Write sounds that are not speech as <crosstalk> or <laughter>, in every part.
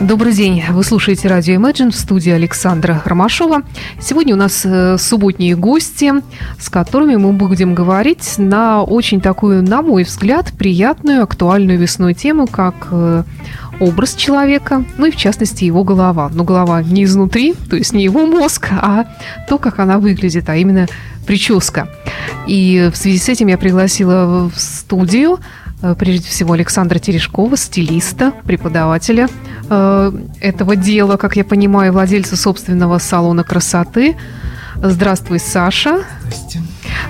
Добрый день. Вы слушаете радио Imagine в студии Александра Ромашова. Сегодня у нас э, субботние гости, с которыми мы будем говорить на очень такую, на мой взгляд, приятную, актуальную весной тему, как э, образ человека, ну и в частности его голова. Но голова не изнутри, то есть не его мозг, а то, как она выглядит, а именно прическа. И в связи с этим я пригласила в студию Э, прежде всего Александра Терешкова, стилиста, преподавателя э, этого дела, как я понимаю, владельца собственного салона красоты. Здравствуй, Саша. Здравствуйте.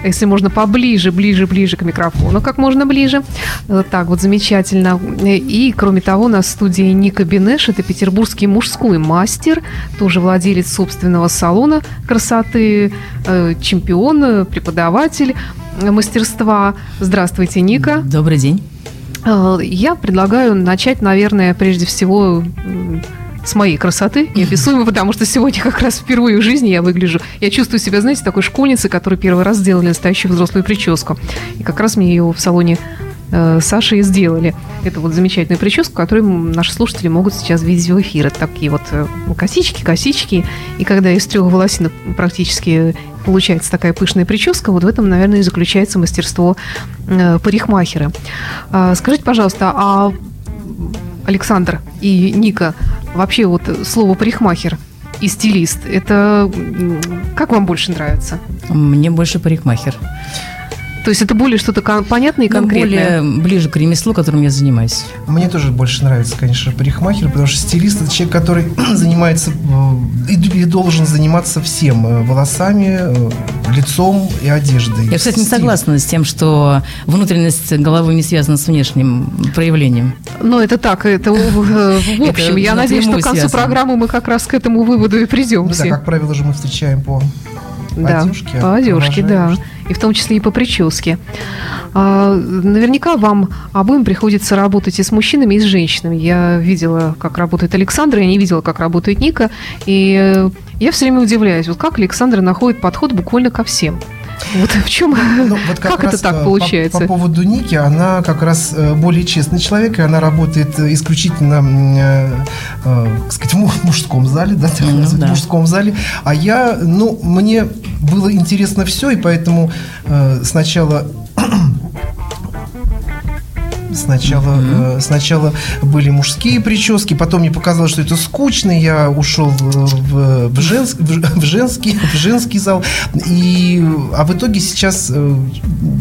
Если можно поближе, ближе, ближе к микрофону, как можно ближе. Э, так вот, замечательно. И, кроме того, у нас в студии Ника Бенеш. Это петербургский мужской мастер, тоже владелец собственного салона красоты, чемпион, преподаватель мастерства. Здравствуйте, Ника. Добрый день. Э, я предлагаю начать, наверное, прежде всего с моей красоты, неописуемой, <laughs> потому что сегодня как раз впервые в жизни я выгляжу. Я чувствую себя, знаете, такой школьницей, которая первый раз сделали настоящую взрослую прическу. И как раз мне ее в салоне э, Саши и сделали. Это вот замечательную прическу, которую наши слушатели могут сейчас видеть в эфире. Такие вот э, косички, косички. И когда из трех волосинок практически получается такая пышная прическа, вот в этом, наверное, и заключается мастерство э, парикмахера. Э, скажите, пожалуйста, а Александр и Ника, вообще вот слово парикмахер и стилист, это как вам больше нравится? Мне больше парикмахер. То есть это более что-то понятное и ну, конкретное? более ближе к ремеслу, которым я занимаюсь. Мне тоже больше нравится, конечно, парикмахер, потому что стилист – это человек, который <clears throat> занимается э, и должен заниматься всем – э, волосами, э, лицом и одеждой. Я, кстати, не согласна с тем, что внутренность головы не связана с внешним проявлением. Ну, это так, это в <laughs> общем. Я надеюсь, что к концу программы мы как раз к этому выводу и придем. Да, как правило же мы встречаем по да, одежке. По одежке, да. И в том числе и по прическе. А, наверняка вам обоим приходится работать и с мужчинами, и с женщинами. Я видела, как работает Александра, я не видела, как работает Ника. И я все время удивляюсь, вот как Александра находит подход буквально ко всем. Вот в чем, ну, вот <laughs> как, как это так получается? По, по поводу Ники, она как раз э, более честный человек, и она работает э, исключительно, э, э, сказать, в мужском зале, да, ну, да. в мужском зале. А я, ну, мне было интересно все, и поэтому э, сначала Сначала, mm-hmm. э, сначала были мужские прически, потом мне показалось, что это скучно, я ушел в, в, женск, <laughs> в, женский, в женский зал. И, а в итоге сейчас э,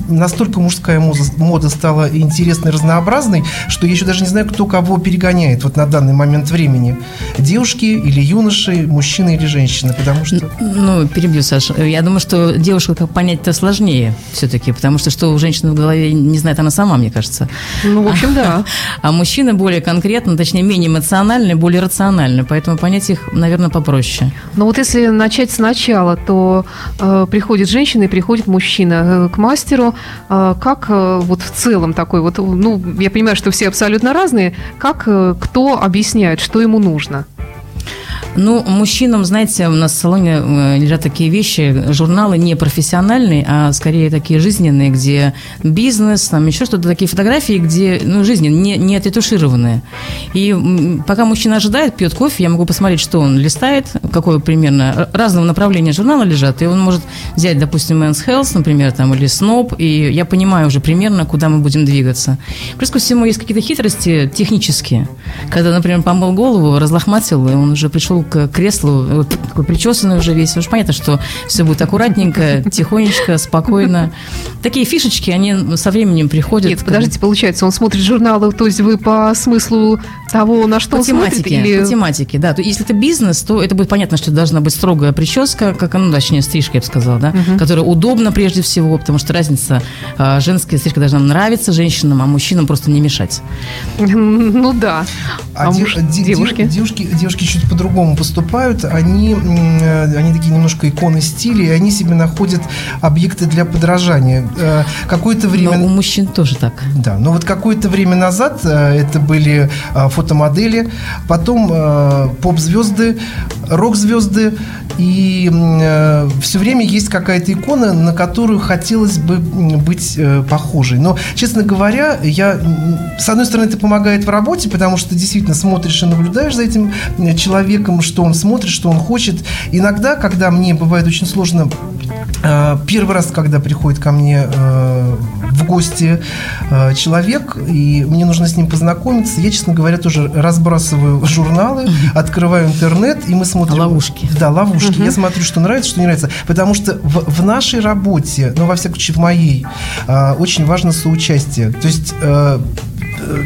настолько мужская мода, мода стала интересной, разнообразной, что я еще даже не знаю, кто кого перегоняет вот на данный момент времени. Девушки или юноши, мужчины или женщины, потому что... Ну, перебью, Саша. Я думаю, что девушка как понять-то сложнее все-таки, потому что что у женщины в голове не знает она сама, мне кажется. Ну, в общем, <laughs> да. А мужчины более конкретно, точнее, менее эмоциональны, более рациональны, поэтому понять их, наверное, попроще. Но вот если начать сначала, то э, приходит женщина и приходит мужчина э, к мастеру. Э, как э, вот в целом такой вот, ну, я понимаю, что все абсолютно разные, как э, кто объясняет, что ему нужно? Ну, мужчинам, знаете, у нас в салоне э, лежат такие вещи, журналы не профессиональные, а скорее такие жизненные, где бизнес, там еще что-то, такие фотографии, где, ну, жизни не, не отретушированные. И пока мужчина ожидает, пьет кофе, я могу посмотреть, что он листает, какое примерно разного направления журнала лежат, и он может взять, допустим, Men's Health, например, там, или Snob, и я понимаю уже примерно, куда мы будем двигаться. Плюс ко всему есть какие-то хитрости технические. Когда, например, помыл голову, разлохматил, и он уже пришел к креслу, вот такой причесанный уже весь. Уж понятно, что все будет аккуратненько, <laughs> тихонечко, спокойно. Такие фишечки, они со временем приходят. Нет, подождите, получается, он смотрит журналы, то есть вы по смыслу того, на что по он тематике, смотрит? Или... По тематике, да. То, если это бизнес, то это будет понятно, что должна быть строгая прическа, как, ну, точнее, стрижка, я бы сказала, да, угу. которая удобна прежде всего, потому что разница, а, женская стрижка должна нравиться женщинам, а мужчинам просто не мешать. <laughs> Ну да. А, а девушки? Девушки, девушки чуть по-другому поступают, они, они такие немножко иконы стиля, и они себе находят объекты для подражания. Какое-то время... Но у мужчин тоже так. Да, но вот какое-то время назад это были фотомодели, потом поп-звезды, рок-звезды, и все время есть какая-то икона, на которую хотелось бы быть похожей. Но, честно говоря, я, с одной стороны, это помогает в работе, потому что ты действительно смотришь и наблюдаешь за этим человеком, что он смотрит, что он хочет. Иногда, когда мне бывает очень сложно, э, первый раз, когда приходит ко мне э, в гости э, человек, и мне нужно с ним познакомиться, я, честно говоря, тоже разбрасываю <laughs> журналы, открываю интернет, и мы смотрим... Ловушки. Да, ловушки. Я смотрю, что нравится, что не нравится. Потому что в, в нашей работе, ну, во всяком случае, в моей, очень важно соучастие. То есть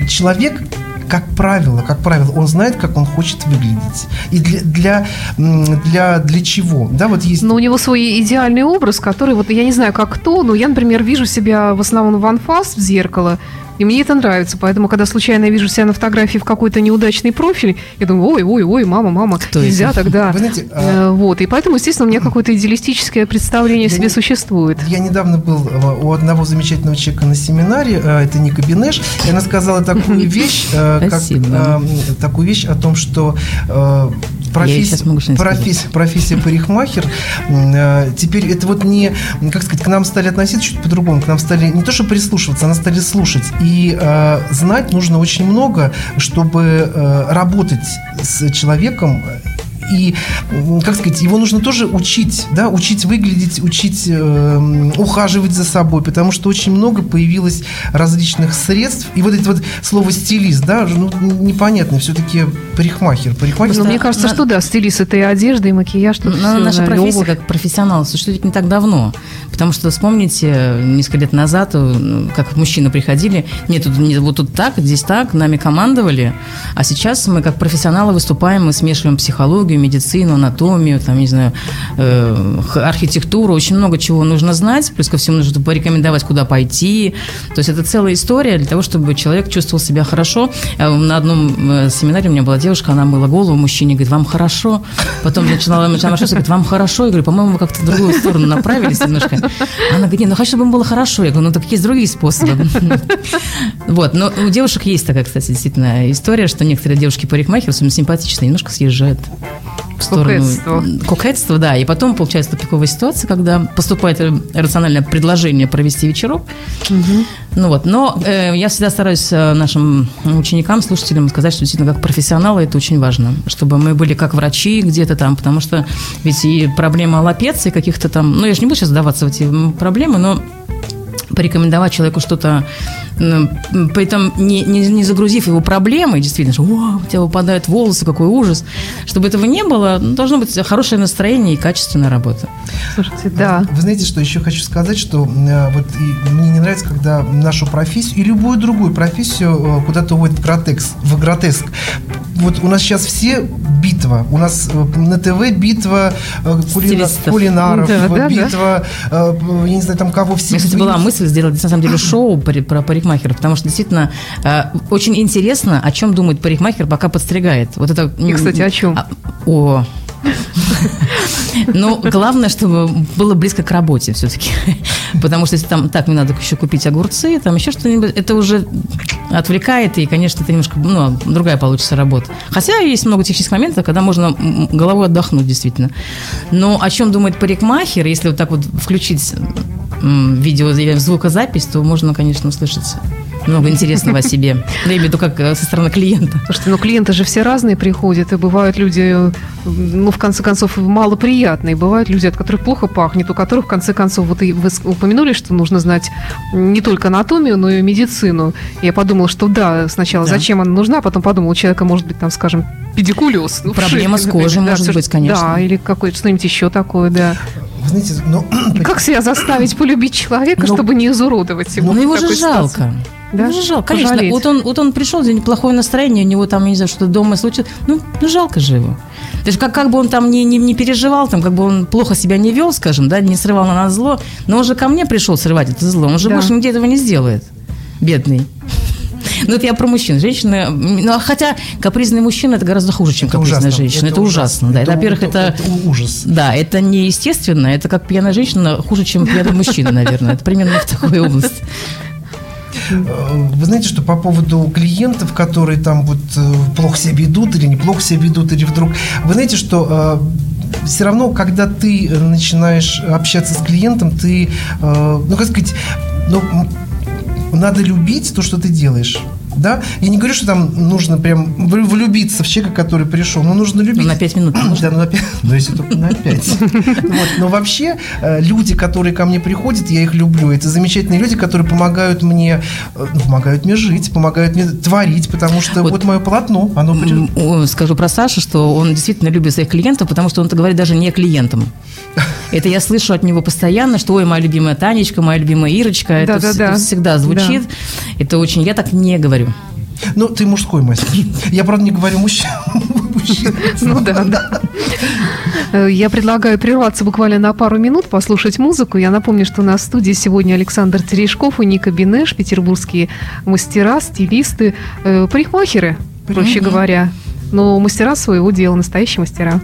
человек как правило, как правило, он знает, как он хочет выглядеть. И для, для, для, для чего? Да, вот есть... Но у него свой идеальный образ, который, вот я не знаю, как кто, но я, например, вижу себя в основном в анфас, в зеркало, и мне это нравится. Поэтому, когда случайно вижу себя на фотографии в какой-то неудачный профиль, я думаю, ой, ой, ой, мама, мама, Кто нельзя это? тогда. Вы знаете, а... Вот. И поэтому, естественно, у меня какое-то идеалистическое представление о себе не... существует. Я недавно был э, у одного замечательного человека на семинаре, э, это Ника Бенеш, и она сказала такую <laughs> вещь, э, как, такую вещь о том, что профессия, профессия, профессия парикмахер, теперь это вот не, как сказать, к нам стали относиться чуть по-другому, к нам стали не то, что прислушиваться, а нас стали слушать. И и э, знать нужно очень много, чтобы э, работать с человеком и, как сказать, его нужно тоже учить, да, учить выглядеть, учить э, ухаживать за собой, потому что очень много появилось различных средств. И вот это вот слово стилист, да, ну, непонятно, все-таки парикмахер. парикмахер ну, мне кажется, на... что да, стилист это и одежда, и макияж. Тут Но все, наша да, профессия как профессионал существует не так давно. Потому что вспомните, несколько лет назад, э, как мужчины приходили, нет, тут, вот тут так, здесь так, нами командовали, а сейчас мы как профессионалы выступаем, мы смешиваем психологию, медицину, анатомию, там, не знаю, э, архитектуру, очень много чего нужно знать, плюс ко всему нужно порекомендовать, куда пойти. То есть это целая история для того, чтобы человек чувствовал себя хорошо. Э, на одном э, семинаре у меня была девушка, она мыла голову мужчине, говорит, вам хорошо. Потом начинала начала маршрут, говорит, вам хорошо. Я говорю, по-моему, вы как-то в другую сторону направились немножко. Она говорит, нет, ну хочу, чтобы им было хорошо. Я говорю, ну так есть другие способы. Вот, но у девушек есть такая, кстати, действительно история, что некоторые девушки-парикмахеры, симпатичные, немножко съезжают в сторону кокетства. кокетства, да. И потом получается тупиковая ситуация, когда поступает рациональное предложение провести вечерок. Угу. Ну вот, но э, я всегда стараюсь э, нашим ученикам, слушателям сказать, что действительно как профессионалы это очень важно, чтобы мы были как врачи где-то там, потому что ведь и проблема лапеции каких-то там, ну я же не буду сейчас сдаваться в эти проблемы, но порекомендовать человеку что-то, при этом не, не, не загрузив его проблемой, действительно, что у тебя выпадают волосы, какой ужас. Чтобы этого не было, ну, должно быть хорошее настроение и качественная работа. Слушайте, да. Вы знаете, что еще хочу сказать, что э, вот мне не нравится, когда нашу профессию и любую другую профессию э, куда-то уводят в гротекс, в гротеск. Вот у нас сейчас все битва. У нас э, на ТВ битва кулина, кулинаров, да, да, битва, да. я не знаю, там кого все. Кстати, была мысль сделать, на самом деле, шоу про парикмахера, потому что действительно очень интересно, о чем думает парикмахер, пока подстригает. Вот это... И, кстати, о чем? А, о, ну, главное, чтобы было близко к работе все-таки. Потому что если там, так, мне надо еще купить огурцы, там еще что-нибудь, это уже отвлекает, и, конечно, это немножко, ну, другая получится работа. Хотя есть много технических моментов, когда можно головой отдохнуть, действительно. Но о чем думает парикмахер, если вот так вот включить видео или звукозапись, то можно, конечно, услышать много интересного о себе. <laughs> Я имею в виду, как э, со стороны клиента. Слушайте, ну клиенты же все разные приходят, и бывают люди, ну, в конце концов, малоприятные. Бывают люди, от которых плохо пахнет, у которых, в конце концов, вот и вы упомянули, что нужно знать не только анатомию, но и медицину. Я подумала, что да, сначала да. зачем она нужна, а потом подумала, у человека может быть, там, скажем, педикулез. Проблема с кожей, может да, быть, конечно. Да, или какое-то что-нибудь еще такое, да. Знаете, <clears throat> но... Как себя заставить полюбить человека, но... чтобы не изуродовать его? Ну, его же жалко. Ситуации? Да? Ну, жалко, конечно. Пожалеть. Вот он, вот он пришел, за неплохое настроение, у него там, не знаю, что-то дома случилось. Ну, ну жалко же его. То есть как, как бы он там не, не, не переживал, там, как бы он плохо себя не вел, скажем, да, не срывал на нас зло, но он же ко мне пришел срывать это зло, он же да. больше нигде этого не сделает, бедный. Ну, это я про мужчин. Женщины, ну, а хотя капризный мужчина это гораздо хуже, чем Это капризная ужасно. женщина. Это, Это ужасно, ужасно. да. Это- Во-первых, это, это ужас. Да, это неестественно. Это как пьяная женщина хуже, чем пьяный мужчина, наверное. Это примерно в такой области. Э, Вы знаете, что по поводу клиентов, которые там вот э, плохо себя ведут или неплохо себя ведут, или вдруг... Вы знаете, что все равно, когда ты э, начинаешь общаться с клиентом, ты, э, ну, как сказать, ну, надо любить то, что ты делаешь. Да? Я не говорю, что там нужно прям влюбиться в человека, который пришел, но нужно любить. Ну, на пять минут Да, ну, на пять. <laughs> Ну, если только на пять. <laughs> Вот. Но вообще, э, люди, которые ко мне приходят, я их люблю. Это замечательные люди, которые помогают мне, э, ну, помогают мне жить, помогают мне творить, потому что Вот. вот, мое полотно, оно Скажу про Сашу, что он действительно любит своих клиентов, потому что он это говорит даже не клиентам. <laughs> Это я слышу от него постоянно, что ой, моя любимая Танечка, моя любимая Ирочка. Это, Да-да-да. вс- это всегда звучит. Это очень... Я так не говорю. Ну, ты мужской мастер. Я, правда, не говорю мужчина. Ну да, да. Я предлагаю прерваться буквально на пару минут, послушать музыку. Я напомню, что у нас в студии сегодня Александр Терешков и Ника Бинеш, петербургские мастера, стилисты, э, парикмахеры, проще говоря. Но мастера своего дела, настоящие мастера.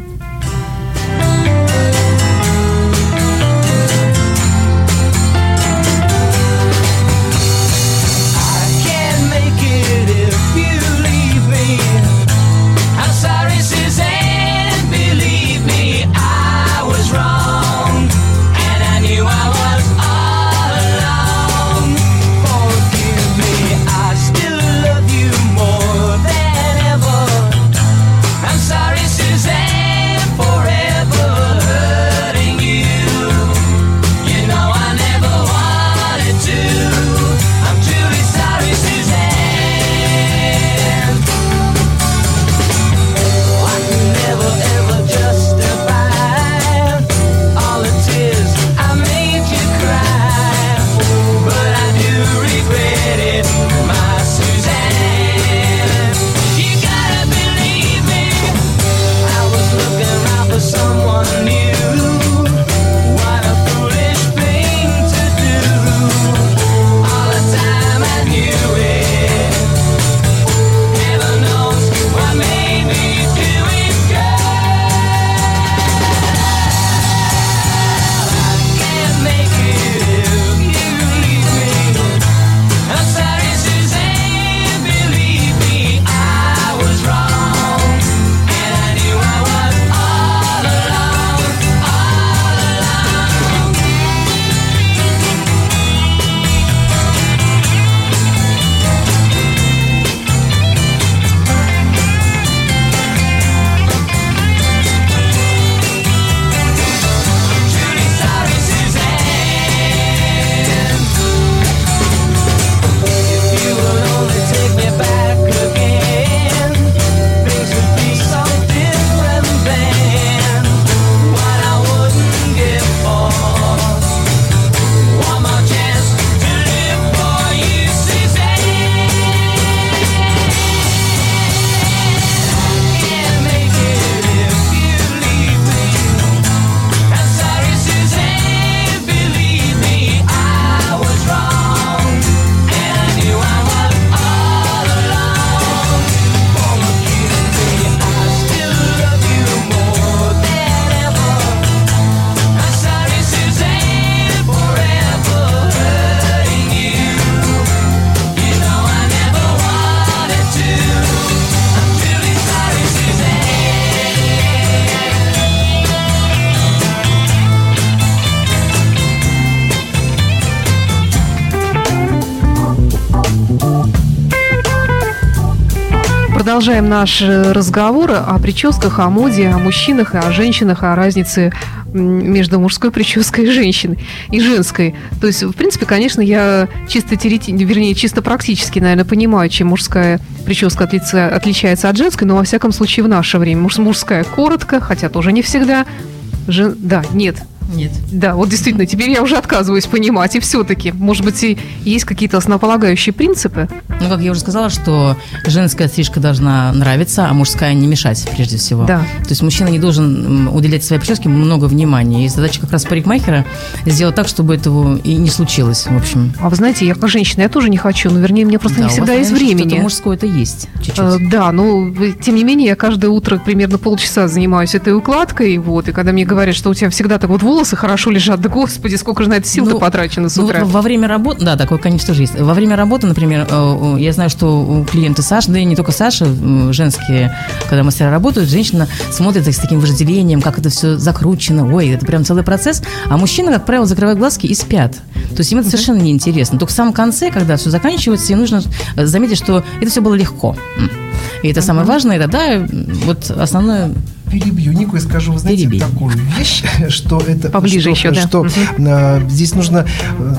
Продолжаем наш э, разговор о прическах, о моде, о мужчинах, о женщинах, о разнице между мужской прической и женщиной, и женской. То есть, в принципе, конечно, я чисто теорети... вернее, чисто практически, наверное, понимаю, чем мужская прическа отлица- отличается от женской, но во всяком случае в наше время. Муж- Мужская коротко, хотя тоже не всегда. Жен... Да, нет. Нет. Да, вот действительно, теперь я уже отказываюсь понимать. И все-таки, может быть, и есть какие-то основополагающие принципы. Ну, как я уже сказала, что женская стрижка должна нравиться, а мужская не мешать, прежде всего. Да. То есть мужчина не должен уделять своей прическе много внимания. И задача как раз парикмахера сделать так, чтобы этого и не случилось, в общем. А вы знаете, я как женщина, я тоже не хочу, но вернее, мне просто Да, не всегда вас, есть наверное, времени. Мужское это есть чуть-чуть. Э, Да, но тем не менее я каждое утро примерно полчаса занимаюсь этой укладкой, вот, и когда мне говорят, что у тебя всегда так вот волосы хорошо лежат, да господи, сколько же на это сил-то Ну, потрачено с Ну, утра. вот во время работы, да, такое, конечно, тоже есть. Во время работы, например, э, я знаю, что у клиента Саши, да и не только Саша, женские, когда мастера работают, женщина смотрит с таким вожделением, как это все закручено, ой, это прям целый процесс, а мужчина, как правило, закрывают глазки и спят. То есть им это совершенно неинтересно. Только в самом конце, когда все заканчивается, им нужно э, заметить, что это все было легко. И это самое важное, и тогда э, вот основное перебью Нику и скажу, вы знаете, Перебей. такую вещь, <laughs> что это... Поближе что, еще, да. Что э, здесь нужно... э,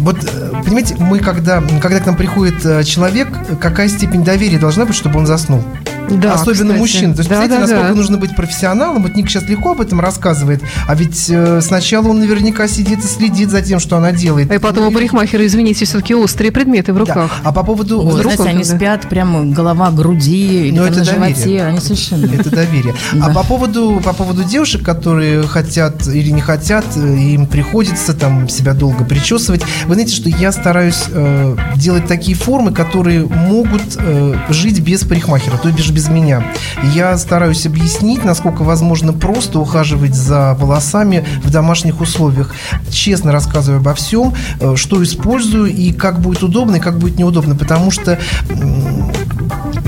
вот, э, понимаете, мы когда, когда к нам приходит э, человек, какая степень доверия должна быть, чтобы он заснул? Да, Особенно кстати. мужчина. То есть, да, представляете, да, насколько да. нужно быть профессионалом. Вот Ник сейчас легко об этом рассказывает, а ведь э, сначала он наверняка сидит и следит за тем, что она делает. И потом у Ну, парикмахера, извините, все-таки острые предметы в да. руках. А по поводу... Ой, Вдруг знаете, он они тогда- спят прямо голова груди или Ну, там это на доверие. животе, они совершенно... Это доверие. А Да. по поводу, по поводу девушек, которые хотят или не хотят, э, им приходится там себя долго причесывать. Вы знаете, что я стараюсь э, делать такие формы, которые могут э, жить без парикмахера, то бишь без меня. Я стараюсь объяснить, насколько возможно просто ухаживать за волосами в домашних условиях. Честно рассказываю обо всем, э, что использую и как будет удобно, и как будет неудобно, потому что м,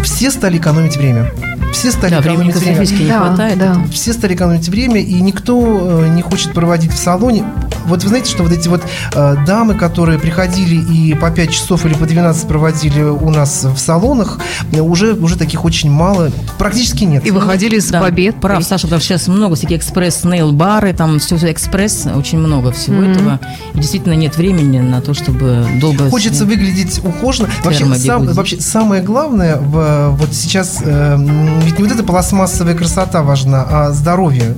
все стали экономить время. Все стали Да, экономить время. не Да, хватает. да. Все стали экономить время, и никто э, не хочет проводить в салоне. Вот вы знаете, что вот эти вот э, дамы, которые приходили и по 5 часов или по 12 проводили у нас в салонах, уже, уже таких очень мало, практически нет. И выходили с Да, побед. Прав, Саша, потому что сейчас много всяких экспресс-нейл-бары, там все, экспресс, очень много всего Мгм. этого. И действительно нет времени на то, чтобы долго... Хочется выглядеть ухоженно. Вообще, сам- вообще самое главное в, вот сейчас э, ведь не вот эта пластмассовая красота важна, а здоровье.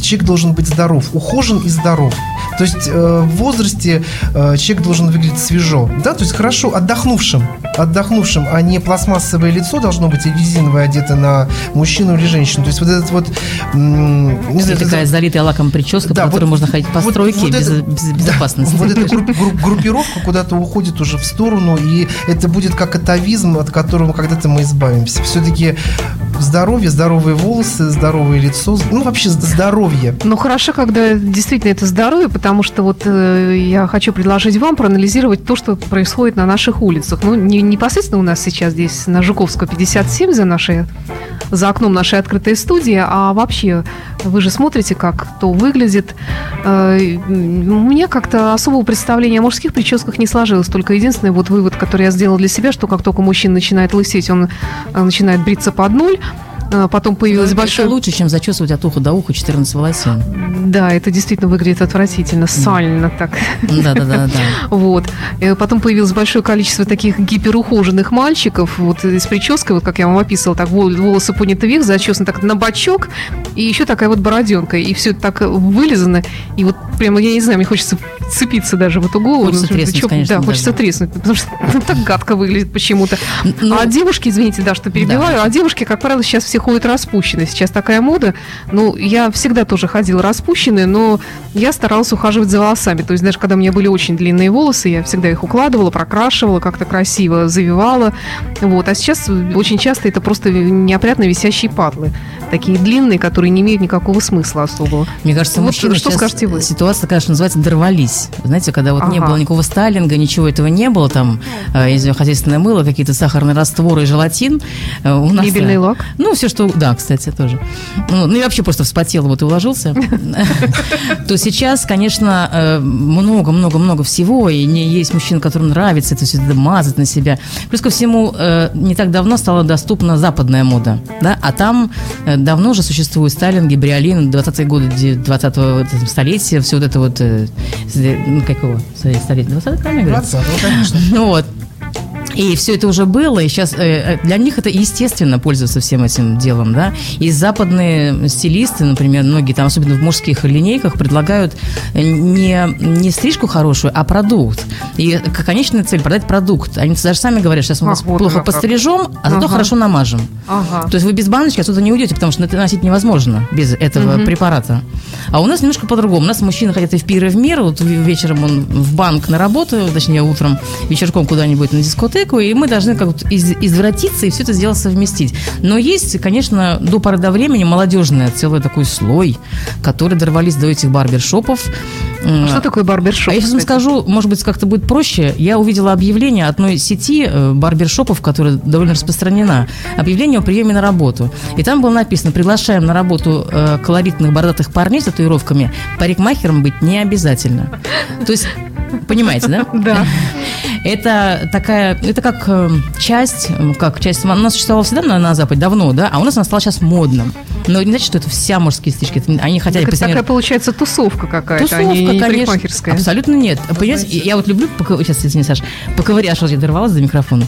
Человек должен быть здоров, ухожен и здоров. То есть э, в возрасте э, человек должен выглядеть свежо, да, то есть хорошо отдохнувшим, отдохнувшим, а не пластмассовое лицо должно быть и резиновое одето на мужчину или женщину. То есть вот этот вот, м, не знаю, это такая залитая лаком прическа, Да, по которой вот- можно ходить по вот- стройке вот без, это- без да, безопасности. вот эта групп- <laughs> групп- группировка куда-то уходит уже в сторону, и это будет как атовизм, от которого когда-то мы избавимся. Все-таки здоровье, здоровые волосы, здоровое лицо, ну вообще здоровье. Ну, хорошо, когда действительно это здоровье, потому что вот э, я хочу предложить вам проанализировать то, что происходит на наших улицах. Ну, не, непосредственно у нас сейчас здесь на Жуковского 57 за нашей за окном нашей открытой студии, а вообще вы же смотрите, как то выглядит. Э, У меня как-то особого представления о мужских прическах не сложилось. Только единственный вот вывод, который я сделала для себя, что как только мужчина начинает лысеть, он э, начинает бриться под ноль. Э, Потом появилось Это большое... лучше, чем зачесывать от уха до уха 14 волосин. Да, это действительно выглядит отвратительно, сально так. Да-да-да. <laughs> Вот. Э, Потом появилось большое количество таких гиперухоженных мальчиков, вот э, с прической, вот как я вам описывала, так вол- волосы подняты вверх, зачесаны так на бочок, и еще такая вот бороденка, и все это так вылизано, и вот прямо, я не знаю, мне хочется цепиться даже в эту голову. Хочется Ну, треснуть, чё- конечно, Да, хочется даже. треснуть, потому что ну, <laughs> так гадко выглядит почему-то. Ну, а девушки, извините, да, что перебиваю, а девушки, как правило, сейчас все ходят распущенные. Сейчас такая мода. Ну, я всегда тоже ходила распущенная, но я старалась ухаживать за волосами. То есть даже когда у меня были очень длинные волосы, я всегда их укладывала, прокрашивала, как-то красиво завивала. Вот. А сейчас очень часто это просто неопрятно висящие патлы. Такие длинные, которые не имеют никакого смысла особого. Мне кажется, Вот мужчины что скажете вы? ситуация, что называется, дорвались. Знаете, когда вот не Ага. было никакого стайлинга, ничего этого не было, там, э, не хозяйственное мыло, какие-то сахарные растворы и желатин. э, У нас, Гибельный э, лак. Ну, все, что... Да, кстати, тоже. Ну, ну, и вообще просто вспотел, вот и уложился. <laughs> То сейчас, конечно, э, много-много-много всего, и не есть мужчин, которым нравится это все мазать на себя. Плюс ко всему, э, не так давно стала доступна западная мода, да, а там давно уже существуют стайлинги, бриолин, 20-е годы 20-го столетия, все вот это вот, э, ну, как его, столетие, 20-е, правильно говорю? 20 ну, конечно. Ну <laughs> вот. И все это уже было, и сейчас э, для них это естественно пользоваться всем этим делом, да. И западные стилисты, например, многие там, особенно в мужских линейках, предлагают э, не, не стрижку хорошую, а продукт. И конечная цель – продать продукт. Они даже сами говорят, сейчас мы вас вот плохо пострижем, а зато Ага. хорошо намажем. Ага. То есть вы без баночки отсюда не уйдете, потому что это носить невозможно без этого препарата. А у нас немножко по-другому. У нас мужчины хотят и в пир, и в мир. Вот вечером он в банк на работу, точнее утром, вечерком куда-нибудь на дискотеку, и мы должны как то из- извратиться и все это дело совместить. Но есть, конечно, до поры до времени молодежный целый такой слой, которые дорвались до этих барбершопов. Что такое барбершоп? А я сейчас вам скажу, может быть, как-то будет проще. Я увидела объявление одной сети э, барбершопов, которая довольно распространена. Объявление о приеме на работу. И там было написано, приглашаем на работу э, колоритных бородатых парней с татуировками. Парикмахером быть не обязательно. То есть, понимаете, да? <laughs> Да. Это такая, это как э, часть, э, как часть, она существовала всегда на, на Западе, давно, да, а у нас она стала сейчас модным. Но не значит, что это вся мужские стрижки. Это- Они хотят Так это такая получается тусовка какая-то, а Тусовка, не, не конечно. Абсолютно нет. Понимаете, я вот люблю, поков- сейчас, извини, Саш, поковыряться, я дорвалась до микрофона,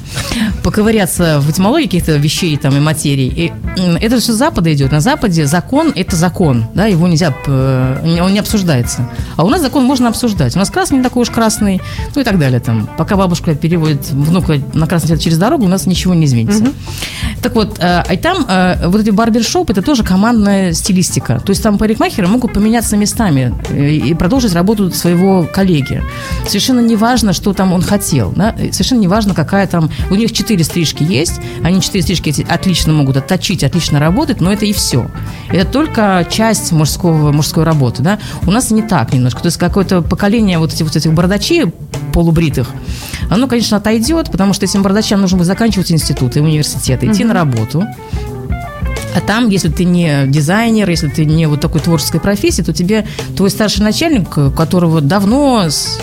поковыряться в этимологии каких-то вещей там и материй. И это все с Запада идет. На Западе закон – это закон, да, его нельзя, п- он не обсуждается. А у нас закон можно обсуждать. У нас красный не такой уж красный, ну и так далее. Там. Пока бабушка переводит на красный цвет через дорогу, у нас ничего не изменится. Так вот, э, и там э, вот эти барбершоп это тоже командная стилистика. То есть там парикмахеры могут поменяться местами э, и продолжить работу своего коллеги. Совершенно не важно, что там он хотел. Да? Совершенно не важно, какая там... У них четыре стрижки есть, они четыре стрижки эти отлично могут отточить, отлично работать, но это и все. Это только часть мужского, мужской работы. Да? У нас не так немножко. То есть какое-то поколение вот этих, вот этих бородачей полубритых, оно, конечно, отойдет, потому что этим бородачам нужно будет заканчивать институты, университеты, идти на работу. А там, если ты не дизайнер, если ты не вот такой творческой профессии, то тебе твой старший начальник, у которого давно с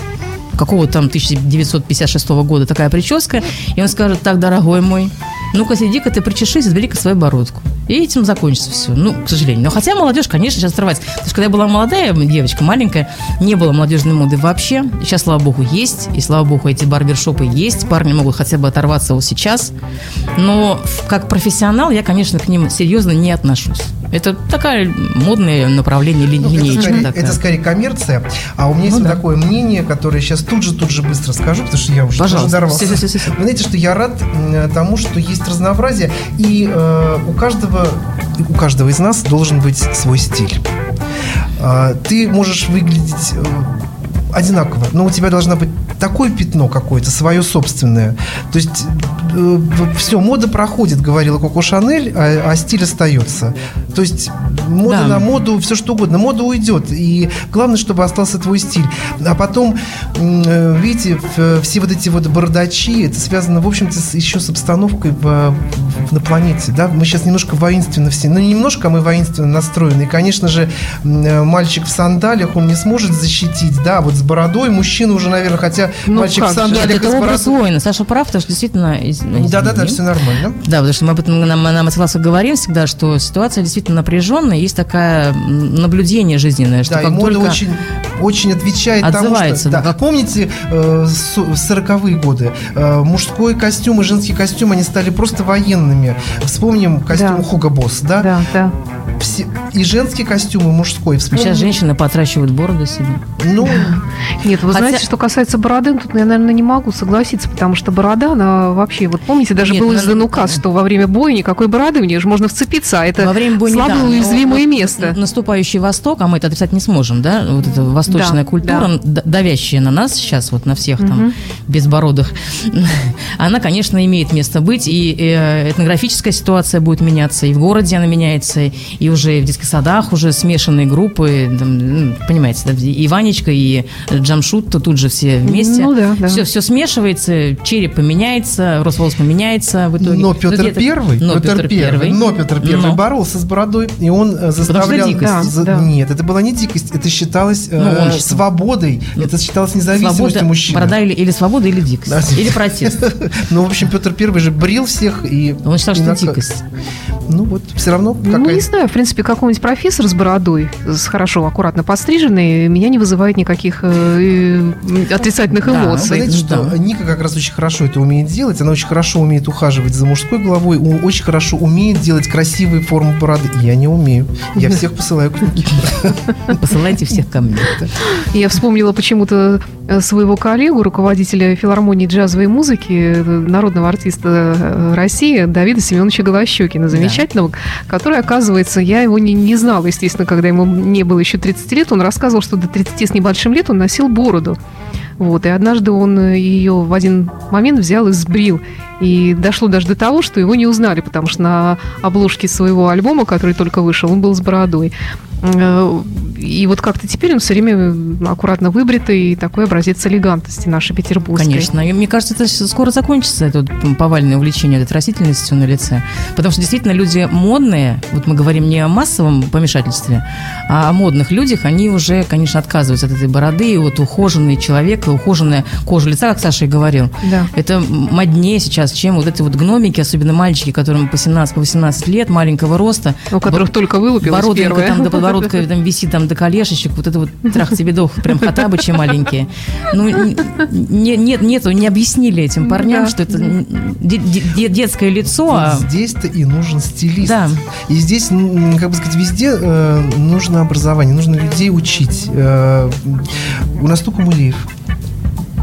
какого там 1956 года такая прическа, и он скажет, так, дорогой мой, ну-ка, сиди-ка ты причешись, избери-ка свою бородку. И этим закончится все. Ну, к сожалению. Но хотя молодежь, конечно, сейчас отрывается. Потому что когда я была молодая девочка, маленькая, не было молодежной моды вообще. Сейчас, слава богу, есть. И, слава богу, эти барбершопы есть. Парни могут хотя бы оторваться вот сейчас. Но как профессионал я, конечно, к ним серьезно не отношусь. Это такая модное направление, ли- Ну, это, линейка скорее, такая. это скорее коммерция. А у меня есть Ну вот да. такое мнение, которое сейчас тут же, тут же быстро скажу, потому что я уже всё, всё. Вы знаете, что я рад тому, что есть разнообразие, и э, у каждого у каждого из нас должен быть свой стиль. А, ты можешь выглядеть э, одинаково, но у тебя должна быть такое пятно какое-то, свое собственное. То есть все, мода проходит, говорила Коко Шанель, а, а стиль остается. То есть мода Да. на моду, все что угодно. Мода уйдет. И главное, чтобы остался твой стиль. А потом, э, видите, все вот эти вот бардачи, это связано, в общем-то, еще с обстановкой в- на планете. Да? Мы сейчас немножко воинственно все. Ну, не немножко, а мы воинственно настроены. И, конечно же, э, мальчик в сандалиях, он не сможет защитить. Да, вот с бородой мужчина уже, наверное, хотя Ну, мальчик как в сандалиях Нет, это образ бородой- воина. Саша прав, потому что действительно... из- Да-да-да, все нормально. Да, потому что мы об этом на, на мастер-классах говорим всегда, что ситуация действительно напряженная, есть такое м, наблюдение жизненное, что Да, и как мода только... очень, очень отвечает Отзывается, тому, что... да. Да, помните, э, с- 40-е годы э, мужской костюм и женский костюм, они стали просто военными. Вспомним костюм Да. Хуга Босс, да? Да, да. Все- и женский костюм, и мужской. Вспомним, Сейчас женщины потрачивают бороду себе. Ну, Нет, вы Хотя- знаете, что касается бороды, тут я, наверное, не могу согласиться, потому что борода, она вообще, вот помните, даже Нет, был ну, издан ну, указ, что во время боя никакой бороды, в нее же можно вцепиться, а это Во время боя не слабое да, уязвимое место. Наступающий Восток, а мы это отрицать не сможем, да? Вот эта восточная Да, культура, давящая на нас сейчас, вот на всех там безбородых, <laughs> она, конечно, имеет место быть, и э, этнографическая ситуация будет меняться, и в городе она меняется, и уже в детских садах уже смешанные группы, там, ну, понимаете, да, и Ванечка, и Джамшут то тут же все вместе. Ну да, да. Все, все смешивается, череп поменяется, рост волос поменяется в итоге. но Ну, Петр где-то- Первый, но Петр Первый, но Петр Первый Но. боролся с бородой, и он э, заставлял... дикость. за- Да, да. Нет, это была не дикость, это считалось э, Ну, он же- свободой, это считалось независимостью Свобода, мужчины. борода или, или свобода, или дикость. Да. Или протест. <laughs> Ну, в общем, Петр Первый же брил всех и... Он считал, и что дикость. Ну вот, все равно Ну, не знаю, в принципе, какой-нибудь профессор с бородой, с хорошо, аккуратно постриженный, меня не вызывает никаких э, отрицательных Да, Вы эмоций. знаете, что Да. Ника как раз очень хорошо это умеет делать. Она очень хорошо умеет ухаживать за мужской головой, очень хорошо умеет делать красивые формы бороды. Я не умею. Я всех посылаю к Нике. <laughs> Посылайте всех ко мне. Я вспомнила почему-то э, своего коллегу, руководителя филармонии джазовой музыки, э, народного артиста э, России Давида Семеновича Голощекина, замечательного, который, оказывается, я его не, не знала, естественно, когда ему не было еще 30 лет, он рассказывал, что до 30 с небольшим лет он носил бороду. Вот, и однажды он ее в один момент взял и сбрил. И дошло даже до того, что его не узнали, потому что на обложке своего альбома, который только вышел, он был с бородой. Э, И вот как-то теперь он все время аккуратно выбритый, и такой образец элегантности нашей петербургской. Конечно. И мне кажется, это скоро закончится, это вот повальное увлечение этой растительностью на лице. Потому что действительно люди модные, вот мы говорим не о массовом помешательстве, а о модных людях, они уже, конечно, отказываются от этой бороды, и вот ухоженный человек, ухоженная кожа лица, как Саша и говорил. Да. Это моднее сейчас, чем вот эти вот гномики, особенно мальчики, которым по 17, по 18 лет, маленького роста. У которых только вылупилась первая. там до подбородка там висит там до колешечек, вот это вот трах тебе дох, прям хатабычи маленькие. Ну, не, нет, нету, не объяснили этим парням, Да. что это де- де- де- детское лицо, а Здесь-то и нужен стилист. Да. И здесь, как бы сказать, везде э, нужно образование, нужно людей учить. Э, у нас столько музеев.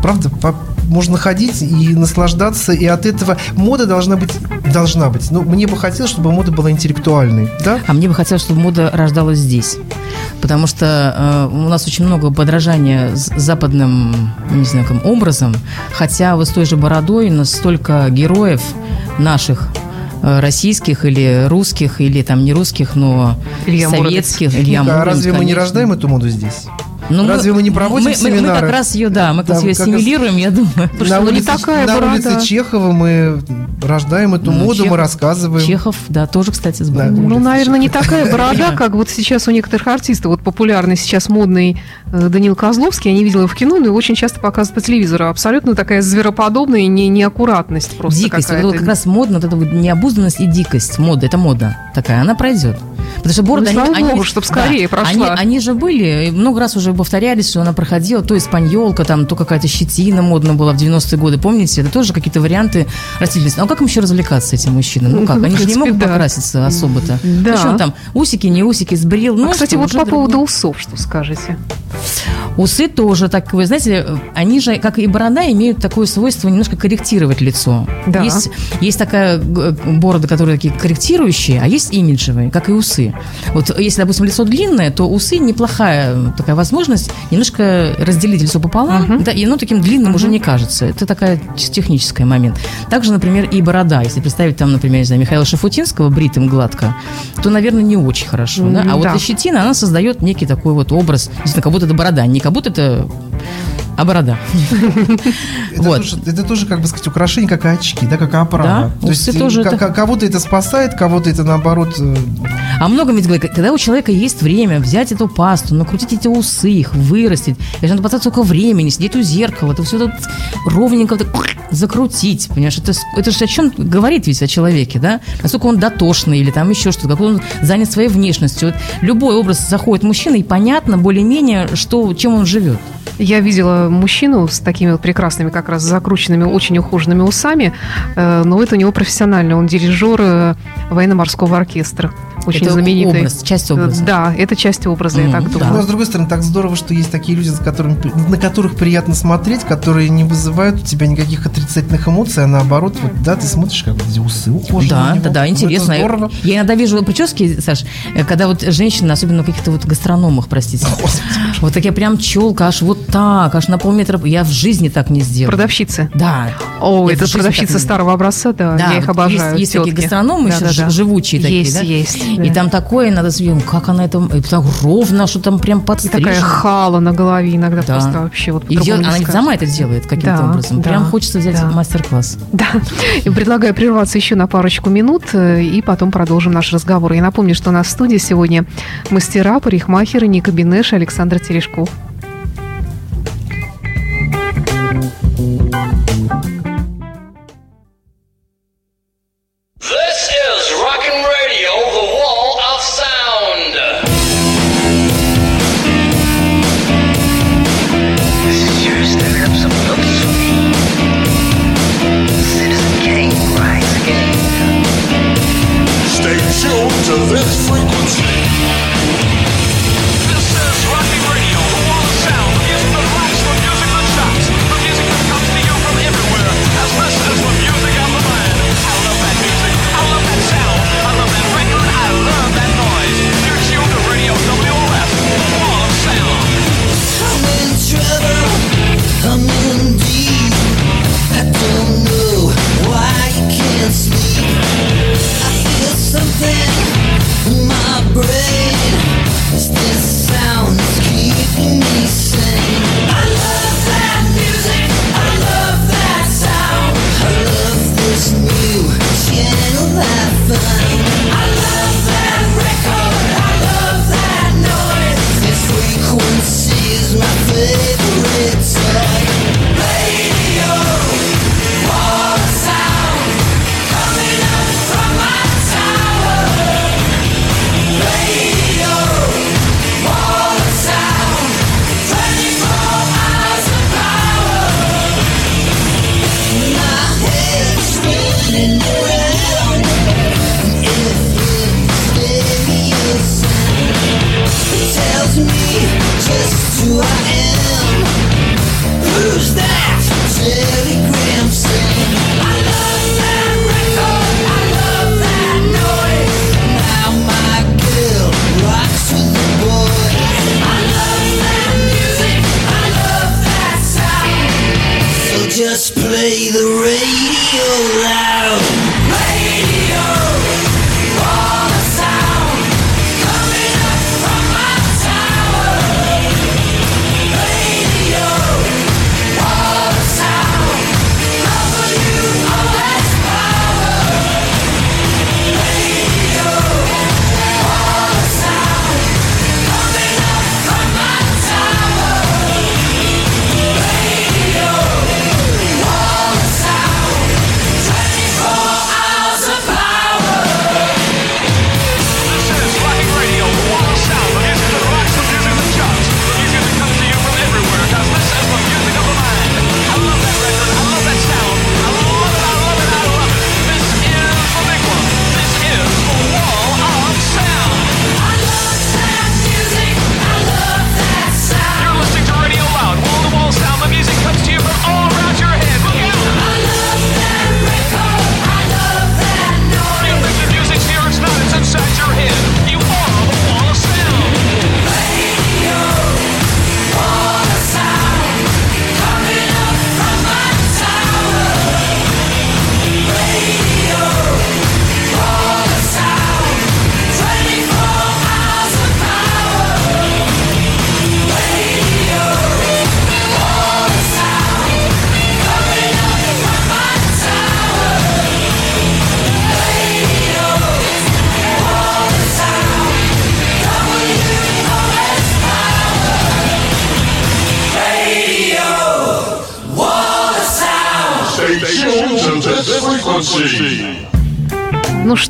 Правда? По- можно ходить и наслаждаться, и от этого мода должна быть, должна быть. Ну, мне бы хотелось, чтобы мода была интеллектуальной, да? А мне бы хотелось, чтобы мода рождалась здесь. Потому что э, у нас очень много подражания с западным, не знаю, как, образом. Хотя вот с той же бородой у нас столько героев наших э, российских или русских, или там не русских, но Илья Муромец. советских. Илья Ника, а Муромец, разве мы не конечно. рождаем эту моду здесь? Ну, Разве мы не проводим мы, мы- Мы, семинары? как раз ее, да, мы как Да, раз ее мы ассимилируем, я думаю. Слушай, ну не такая на борода. улице Чехова мы рождаем эту Ну, моду, мы Чехов- рассказываем. Чехов, да, тоже, кстати, с Да. Ну, улице наверное, не такая борода, как вот сейчас у некоторых артистов. Вот популярный сейчас модный э, Данил Козловский, я не видела его в кино, но его очень часто показывают по телевизору. Абсолютно такая звероподобная и не, неаккуратность просто Дикость. Вот, какая-то. вот как раз модно, вот эта вот необузданность и дикость. Мода, это мода такая, она пройдет. Потому что бороды, Ну, они, слава они- богу, чтоб скорее да, прошла. Они, они же были, много раз уже повторялись, что она проходила, то испаньолка, там, то какая-то щетина модна была в 90-е годы, помните? Это тоже какие-то варианты растительности. Ну, а как им еще развлекаться, этим мужчинам? Ну, как? Ну, в Они же не могут покраситься особо-то. Да. Ну, что там, усики, не усики, сбрил. Ну, А, кстати, что, вот по другое. поводу усов, что скажете? Усы тоже так, вы знаете, они же, как и борода, имеют такое свойство немножко корректировать лицо. Да. Есть, есть такая борода, которые такие корректирующие, а есть имиджевые, как и усы. Вот если, допустим, лицо длинное, то усы неплохая такая возможность немножко разделить лицо пополам, да, и оно таким длинным уже не кажется. Это такая чисто технический момент. Также, например, и борода. Если представить там, например, не знаю, Михаила Шафутинского бритым гладко, то, наверное, не очень хорошо. Да? А М, вот да. щетина, она создает некий такой вот образ, как будто это борода, не как будто это а борода. <laughs> Это, Вот. тоже, это тоже, как бы сказать, украшение, как и очки, да, как оправа. Да, усы тоже это- ко- кого-то это спасает, кого-то это наоборот. э, А много ведь говорят, когда у человека есть время взять эту пасту, накрутить эти усы, их вырастить, если надо потратить столько времени, сидеть у зеркала, это все тут ровненько так закрутить, понимаешь, это, это же о чем говорит ведь о человеке, да? Насколько он дотошный или там еще что-то, как он занят своей внешностью. Вот любой образ заходит мужчина, и понятно более-менее, что, чем он живет. Я видела мужчину с такими вот прекрасными, как раз закрученными, очень ухоженными усами, э, но это у него профессиональный, он дирижер э, военно-морского оркестра, очень Это знаменитый. образ, часть образа. Да, это часть образа, я Мгм, так да. думаю. Ну, а с другой стороны, так здорово, что есть такие люди, с которыми, на которых приятно смотреть, которые не вызывают у тебя никаких отрицательных эмоций, а наоборот, вот, да, ты смотришь, как эти усы ухоженные. Да, да, да, Ну, интересно. Это здорово. Я иногда вижу прически, Саш, э, когда вот женщины, особенно в каких-то вот гастрономах, простите, вот такая прям челка, аж вот так, аж на полметра. Я в жизни так не сделаю. Продавщицы. Да. О, Я это продавщицы не- старого образца, да, Да, я их вот обожаю. Есть, есть такие гастрономы живучие такие, Есть, да? есть. И да. там такое надо съем, как она это, и так ровно, что там прям И подстрижено. такая хала на голове иногда Да. просто вообще вот И не она ведь сама это делает каким-то Да, образом. да, Прям хочется взять да. мастер-класс. Да. И предлагаю прерваться еще на парочку минут, э, и потом продолжим наш разговор. Я напомню, что у нас в студии сегодня мастера, парикмахеры Ника Бенеш и Александр Терешков. sounds keep me sane.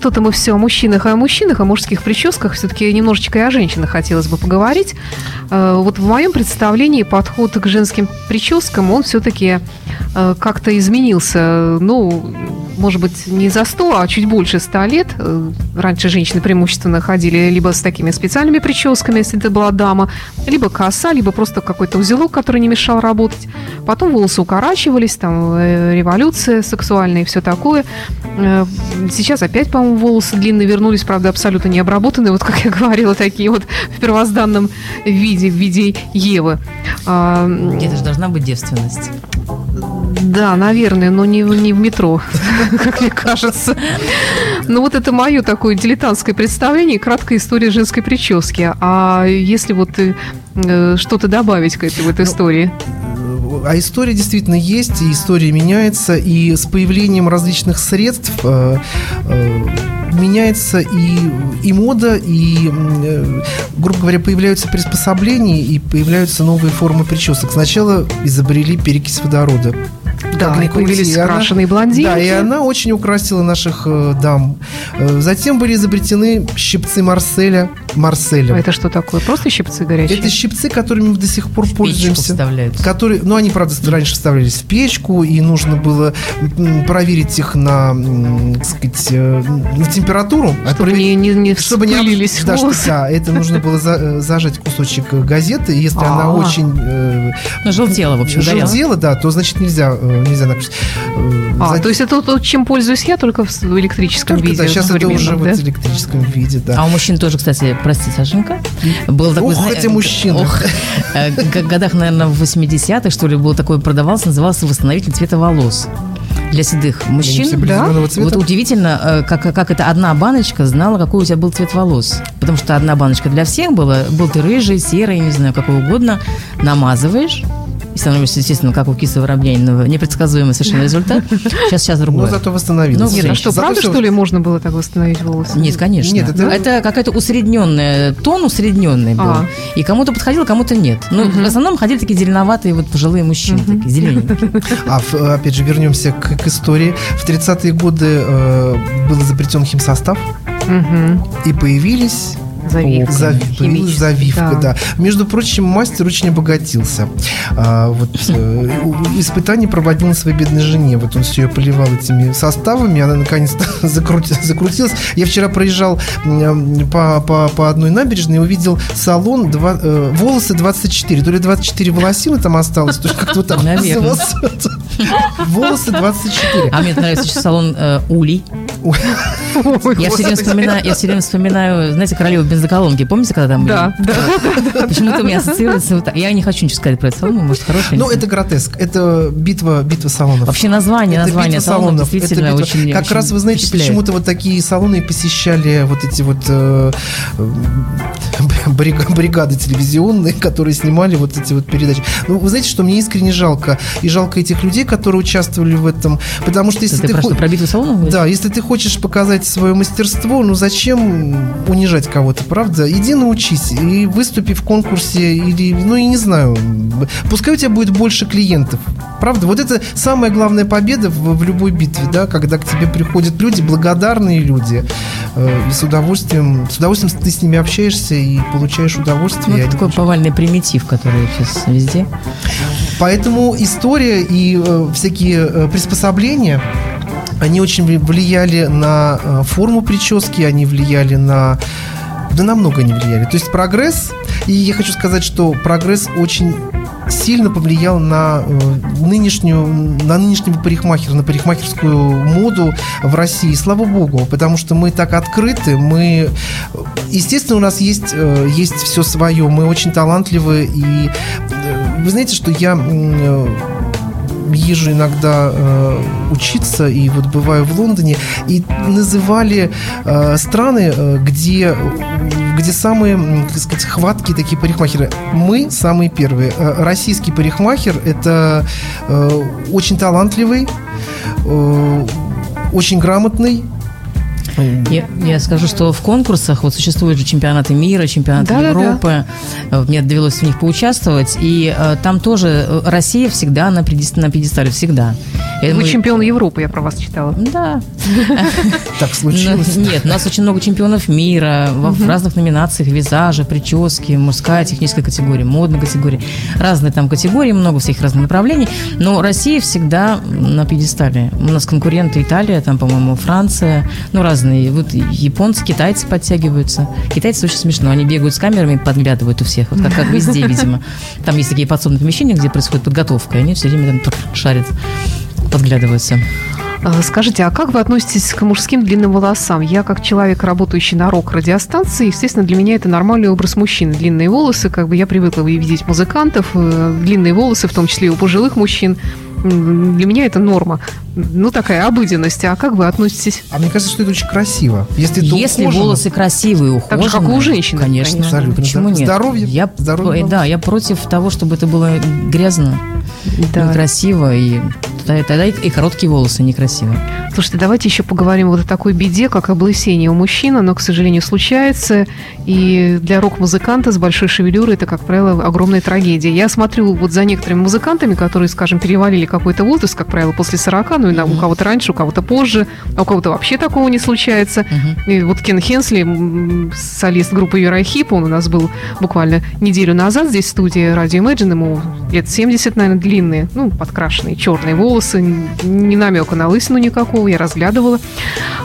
что-то мы все о мужчинах и о мужчинах, о мужских прическах. Все-таки немножечко и о женщинах хотелось бы поговорить. Э, вот в моем представлении подход к женским прическам, он все-таки э, как-то изменился. Ну, может быть, не за 100, а чуть больше 100 лет. Э, раньше женщины преимущественно ходили либо с такими специальными прическами, если это была дама, либо коса, либо просто какой-то узелок, который не мешал работать. Потом волосы укорачивались, там э, революция сексуальная и все такое. Э, сейчас опять, по-моему, волосы длинные вернулись, правда, абсолютно не обработанные, вот как я <laughs> говорила, такие вот в первозданном виде, в виде Евы. А, это же должна быть девственность. Да, наверное, но не, не в метро, <laughs> как мне кажется. Ну вот это мое такое дилетантское представление, краткая история женской прически. А если вот э, э, что-то добавить к этой, вот ну, истории? Э, а история действительно есть, и история меняется, и с появлением различных средств меняется и, и мода, и, грубо говоря, появляются приспособления, и появляются новые формы причесок. Сначала изобрели перекись водорода да, как никулились крашеные блондинки. Да, и она очень украсила наших э, дам. Э, затем были изобретены щипцы Марселя. Марселя. А это что такое? Просто щипцы горячие? Это щипцы, которыми мы до сих пор в пользуемся. Которые, ну, они, правда, раньше вставлялись в печку, и нужно было проверить их на, так сказать, э, на температуру. А чтобы Отпы... не, не, не чтобы не обвились да, что, да, это нужно было за, э, зажать кусочек газеты, если А-а-а. она а. очень... Э, ну, желтела, в общем, Желтела, да, то, значит, нельзя нельзя накрутить. Э, А, за- то есть это то, чем пользуюсь я, только в электрическом Только, виде. да, сейчас это уже да? вот в электрическом виде, да. А у мужчин тоже, кстати, прости, Сашенька, был такой... Ох, эти мужчины. Ох, э, в годах, наверное, в 80-х, что ли, был такой, продавался, назывался восстановитель цвета волос для седых Они все мужчин. цвета? Вот удивительно, э, как, как это одна баночка знала, какой у тебя был цвет волос. Потому что одна баночка для всех была. Был ты рыжий, серый, не знаю, какой угодно. Намазываешь. И становишься, естественно, как у кисы Воробьянинова, непредсказуемый совершенно результат. Сейчас, сейчас Но другое. зато восстановилось. Ну, Нет, а что, Зато правда, всё- что ли, можно было так восстановить волосы? Нет, конечно. Нет, это- это... какая-то усредненная, тон усредненный был. А. И кому-то подходило, кому-то нет. Ну, в основном ходили такие зеленоватые вот пожилые мужчины, такие зелененькие. <laughs> А опять же, вернемся к, к истории. В 30-е годы э, был изобретен химсостав, Мгм. и появились Завивка. Зави- появилась Химическая, завивка, да. да. Между прочим, мастер очень обогатился. А, вот, э, испытания проводил на своей бедной жене. Вот он все ее поливал этими составами, она наконец-то <laughs> закрути- закрутилась. Я вчера проезжал по, по, по одной набережной и увидел салон два- э, волосы 24. То ли 24 волосины там осталось, то есть как-то вот так Наверно. назывался. Волосы 24. А мне нравится еще салон э, Улей. Ой, Я все, время вспоминаю, я все время вспоминаю, знаете, королеву бензоколонки. Помните, когда там были? Да, да. Почему-то у меня ассоциируется вот так. Я не хочу ничего сказать про этот салон, может, хороший. Ну, это гротеск. Это битва, битва салонов. Вообще название, Это название битва салонов салонов. действительно Это битва- очень Как очень раз вы знаете, почему-то вот такие салоны посещали вот эти вот э, <laughs> бригады телевизионные, которые снимали вот эти вот передачи. Ну, вы знаете, что мне искренне жалко. И жалко этих людей, которые участвовали в этом. Потому что если ты ты... хо- про битву салонов? Да, если ты хочешь показать свое мастерство, ну зачем унижать кого-то, правда? Иди научись и выступи в конкурсе или, ну, я не знаю, пускай у тебя будет больше клиентов. Правда? Вот это самая главная победа в, в любой битве, да, когда к тебе приходят люди, благодарные люди, э, и с удовольствием, с удовольствием ты с ними общаешься и получаешь удовольствие. Ну, это они такой повальный примитив, который сейчас везде. Поэтому история и э, всякие э, приспособления, они очень вли- влияли на э, форму прически, они влияли на... Да на много не влияли. То есть прогресс, и я хочу сказать, что прогресс очень сильно повлиял на э, нынешнюю, на нынешнего парикмахера, на парикмахерскую моду в России. Слава богу, потому что мы так открыты, мы... Естественно, у нас есть, э, есть все свое, мы очень талантливы, и э, вы знаете, что я... езжу иногда э, учиться, и вот бываю в Лондоне, и называли э, страны, э, где, где самые, так сказать, хваткие такие парикмахеры. Мы самые первые. Э, российский парикмахер – это э, очень талантливый, э, очень грамотный, Я, я скажу, что в конкурсах вот существуют же чемпионаты мира, чемпионаты Да-да-да. Европы. Э, Мне довелось в них поучаствовать. И э, там тоже э, Россия всегда на, пьедес- на пьедестале, всегда. Вы думаю, чемпион Европы, я про вас читала. Да. <laughs> так Ну, случилось. Нет, у нас очень много чемпионов мира в разных номинациях. Визажа, прически, мужская техническая категория, модная категория. Разные там категории, много всяких разных направлений. Но Россия всегда на пьедестале. У нас конкуренты Италия, там, по-моему, Франция. Ну, разные. Вот японцы, китайцы подтягиваются. Китайцы очень смешно. Они бегают с камерами, подглядывают у всех. Вот как, как везде, <laughs> видимо. Там есть такие подсобные помещения, где происходит подготовка. И они все время там шарят, подглядываются. А, Скажите, а как вы относитесь к мужским длинным волосам? Я, как человек, работающий на рок-радиостанции, естественно, для меня это нормальный образ мужчины. Длинные волосы, как бы я привыкла видеть музыкантов, э, длинные волосы, в том числе и у пожилых мужчин. Для меня это норма. Ну, такая обыденность. А как вы относитесь? А мне кажется, что это очень красиво. Если, это Если ухожено, волосы красивые, Так же, ухоженные, как у женщины, конечно. конечно. Абсолютно, Почему да. нет? Здоровье, Я, здоровье да, я против того, чтобы это было грязно. Да. некрасиво, и тогда, тогда и, и короткие волосы некрасиво. Слушайте, давайте еще поговорим вот о такой беде, как облысение у мужчин. Оно, к сожалению, случается. И для рок-музыканта с большой шевелюрой это, как правило, огромная трагедия. Я смотрю вот за некоторыми музыкантами, которые, скажем, перевалили какой-то возраст, как правило, после 40, ну, на- у кого-то раньше, у кого-то позже, а у кого-то вообще такого не случается. И вот Кен Хенсли, солист группы Юрахип, он у нас был буквально неделю назад здесь в студии радио Imagine, ему лет 70, наверное, длинные, ну, подкрашенные черные волосы, н- ни намека на лысину никакого, я разглядывала.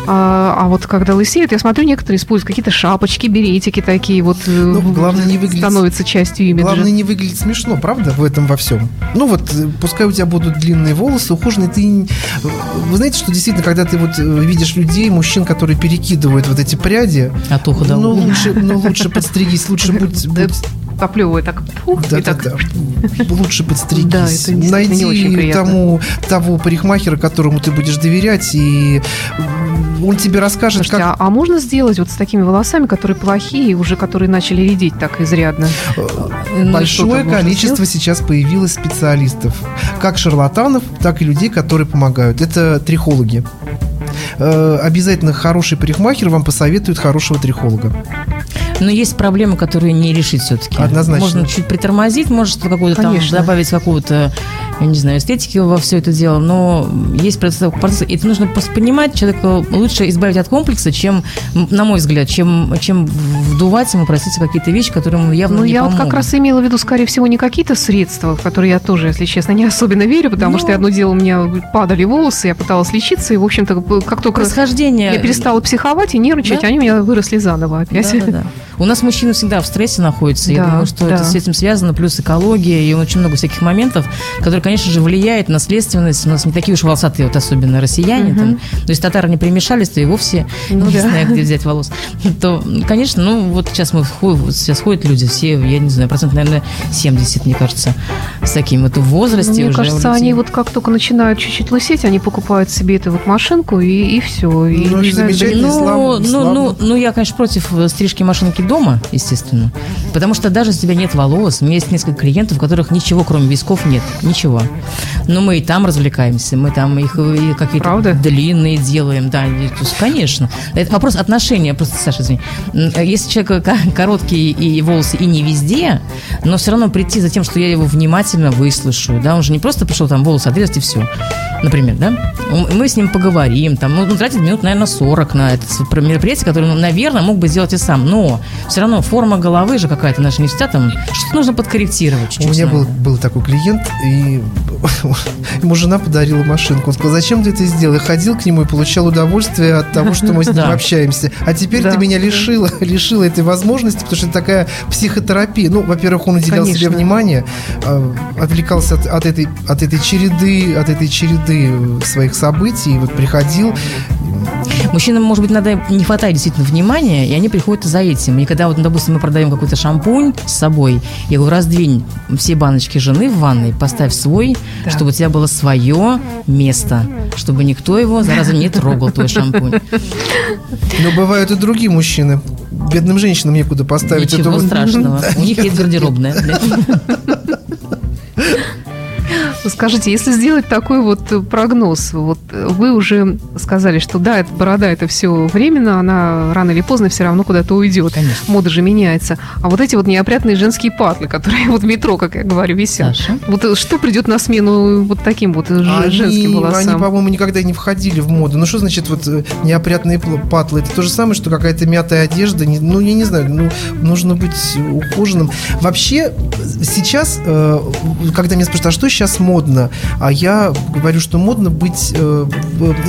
А, а вот когда лысеют, я смотрю, некоторые используют какие-то шапочки, беретики такие вот. э, Ну, главное не выглядеть- Становятся частью имиджа. Главное не выглядеть смешно, правда, в этом во всем. Ну вот, э, пускай у тебя будут длинные волосы, ухоженные, ты... Вы знаете, что действительно, когда ты вот э, видишь людей, мужчин, которые перекидывают вот эти пряди, От уха до ну лучше, ну <laughs> лучше подстригись, лучше будь... Будь- Поплевывая так, пух, и да, да, так да. Лучше подстригись. Да, это действительно не очень Найди приятно. тому того парикмахера, которому ты будешь доверять, и он тебе расскажет, Слушайте, как а, а можно сделать вот с такими волосами, которые плохие, уже которые начали редеть так изрядно? Ну, Большое можно количество сделать? сейчас появилось специалистов, как шарлатанов, так и людей, которые помогают. Это трихологи. Э, Обязательно хороший парикмахер вам посоветует хорошего трихолога. Но есть проблемы, которые не решить все-таки. Однозначно. Можно чуть притормозить, может что какое-то там добавить какого-то, я не знаю, эстетики во все это дело, но есть процесс, процесс- и это нужно просто понимать, человека лучше избавить от комплекса, чем, на мой взгляд, чем, чем вдувать ему, простите, какие-то вещи, которые ему явно Ну, не я вот помогут. как раз имела в виду, скорее всего, не какие-то средства, в которые я тоже, если честно, не особенно верю, потому Ну. что одно дело, у меня падали волосы, я пыталась лечиться, и, в общем-то, как только Происхождение... я перестала психовать и нервничать, Да. они у меня выросли заново опять. Да, да, да. У нас мужчины всегда в стрессе находятся. Я Да, думаю, что да. это с этим связано, плюс экология и очень много всяких моментов, которые, конечно же, влияют на следственность. У нас не такие уж волосатые, вот особенно россияне. Там. То есть татары не примешались, то и вовсе Ну не да. знаю, где взять волос. <laughs> То, конечно, ну вот сейчас мы сейчас ходят люди, все, я не знаю, процент, наверное, 70, мне кажется, с таким вот в возрасте. Ну, Мне уже кажется, они вот как только начинают чуть-чуть лысеть, они покупают себе эту вот машинку и, и все. И Ну, и начинают. Ну, славно, ну, ну, ну, я, конечно, против э, стрижки машинки дома, естественно. Потому что даже если у тебя нет волос, у меня есть несколько клиентов, у которых ничего, кроме висков, нет. Ничего. Но мы и там развлекаемся, мы там их э, какие-то длинные делаем. Да, конечно. Это вопрос отношения. Просто, Саша, извини. Э, Если человек ко- короткие и волосы и не везде, но все равно прийти за тем, что я его внимательно выслушаю, да, он же не просто пришел там волосы отрезать и все, например, да, мы с ним поговорим, там, ну, тратит минут, наверное, 40 на это мероприятие, которое, наверное, мог бы сделать и сам, но все равно форма головы же какая-то наша не всегда там, что-то нужно подкорректировать чуть-чуть. У меня был, был такой клиент, и <laughs> ему жена подарила машинку. Он сказал, зачем ты это сделал? Я ходил к нему и получал удовольствие от того, что мы с ним общаемся. А теперь ты меня лишила, <laughs> лишила этой возможности, потому что это такая психотерапия. Ну, во-первых, он уделял себе внимание, а, отвлекался от, от этой, от этой череды, от этой череды своих событий, вот приходил. Мужчинам, может быть, надо не хватает действительно внимания, и они приходят за этим. И когда, вот, допустим, мы продаем какой-то шампунь с собой, я говорю, раздвинь все баночки жены в ванной, поставь свой, Да. чтобы у тебя было свое место, чтобы никто его, зараза, не трогал, твой шампунь. Но бывают и другие мужчины. Бедным женщинам некуда поставить Ничего эту- страшного. У них есть гардеробная. <laughs> Ну, Скажите, если сделать такой вот э, прогноз, вот э, вы уже сказали, что да, это борода это все временно, она рано или поздно все равно куда-то уйдет. Конечно. Мода же меняется. А вот эти вот неопрятные женские патлы, которые вот в метро, как я говорю, висят. Саша? Вот э, что придет на смену вот таким вот Они, женским волосам? они, по-моему, никогда не входили в моду. Ну, что значит вот неопрятные патлы? Это то же самое, что какая-то мятая одежда. Ну, я не знаю, ну, нужно быть ухоженным. Вообще, сейчас, когда меня спрашивают, а что сейчас модно? А я говорю, что модно быть, э,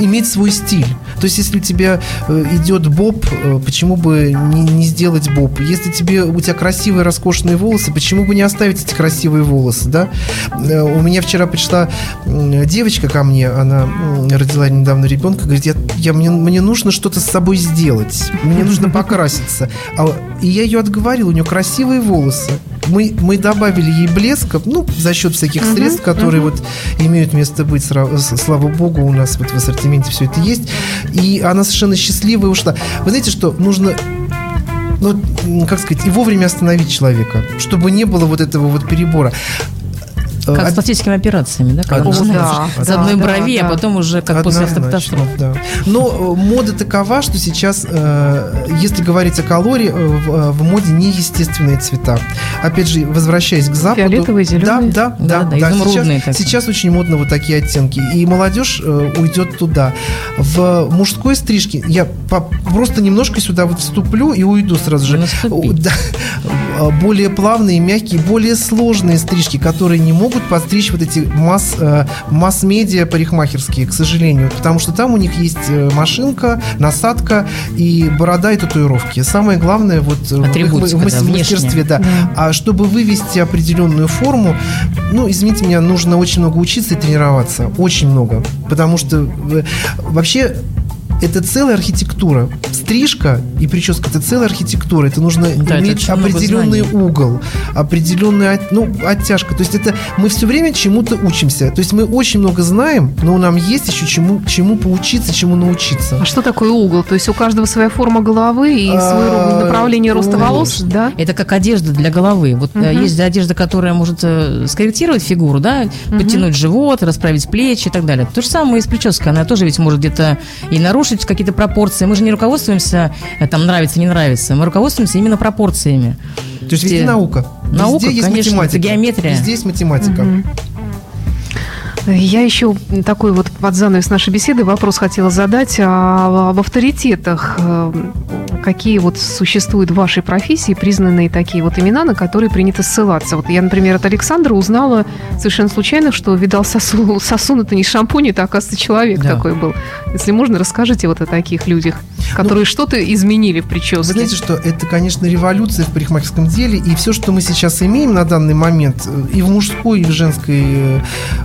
иметь свой стиль. То есть, если у тебя э, идет боб, э, почему бы не, не сделать боб? Если тебе, у тебя красивые, роскошные волосы, почему бы не оставить эти красивые волосы, да? Э, У меня вчера пришла девочка ко мне, она родила недавно ребенка, говорит, я, я- мне, мне нужно что-то с собой сделать, мне нужно <laughs> покраситься. А, и я ее отговорил, у нее красивые волосы. Мы, мы добавили ей блеска, ну, за счет всяких средств, которые вот имеют место быть, слава богу, у нас вот в ассортименте все это есть. И она совершенно счастливая ушла. Вы знаете, что нужно ну, как сказать, и вовремя остановить человека, чтобы не было вот этого вот перебора. Как с од- пластическими операциями, да? Когда Однозначно. с Да, одной да, брови, да. а потом уже как после автокатастрофы. да. Но э, мода такова, что сейчас, э, если говорить о калории, э, в, в моде неестественные цвета. Опять же, возвращаясь к западу. Фиолетовые, зелёные. Да, да, Да, да. да, да. Сейчас, сейчас очень модно вот такие оттенки. И молодежь э, уйдет туда. В мужской стрижке я по- просто немножко сюда вот вступлю и уйду сразу же. Да. Более плавные, мягкие, более сложные стрижки, которые не могут подстричь вот эти масс, э, масс-медиа парикмахерские, к сожалению. Потому что там у них есть э, машинка, насадка и борода и татуировки. Самое главное вот э, в их Атрибутика, да, внешняя. мастерстве, да. А чтобы вывести определенную форму, ну, извините меня, нужно очень много учиться и тренироваться. Очень много. Потому что вообще это целая архитектура. Стрижка и прическа это целая архитектура. Это нужно Да, это иметь много определенный угол, определенная ну, оттяжка. То есть это мы все время чему-то учимся. То есть мы очень много знаем, но нам есть еще чему, чему поучиться, чему научиться. А что такое угол? То есть у каждого своя форма головы и свое А, направление роста волос, да? Это как одежда для головы. Вот э, есть одежда, которая может э, скорректировать фигуру, да, подтянуть живот, расправить плечи и так далее. То же самое и с прической. Она тоже ведь может где-то и нарушить какие-то пропорции. Мы же не руководствуемся, э, там, нравится, не нравится. Мы руководствуемся именно пропорциями. То есть везде наука. Наука, везде есть конечно, математика. это геометрия. Везде есть математика. Я еще такой вот под занавес нашей беседы вопрос хотела задать а, об авторитетах. Э, Какие вот существуют в вашей профессии признанные такие вот имена, на которые принято ссылаться? Вот я, например, от Александра узнала совершенно случайно, что видал сосу, сосун это не шампунь, это, оказывается, человек Да. такой был. Если можно, расскажите вот о таких людях, которые что-то изменили в Вы прическе. знаете, что это, конечно, революция в парикмахерском деле, и все, что мы сейчас имеем на данный момент, э, и в мужской, и в женской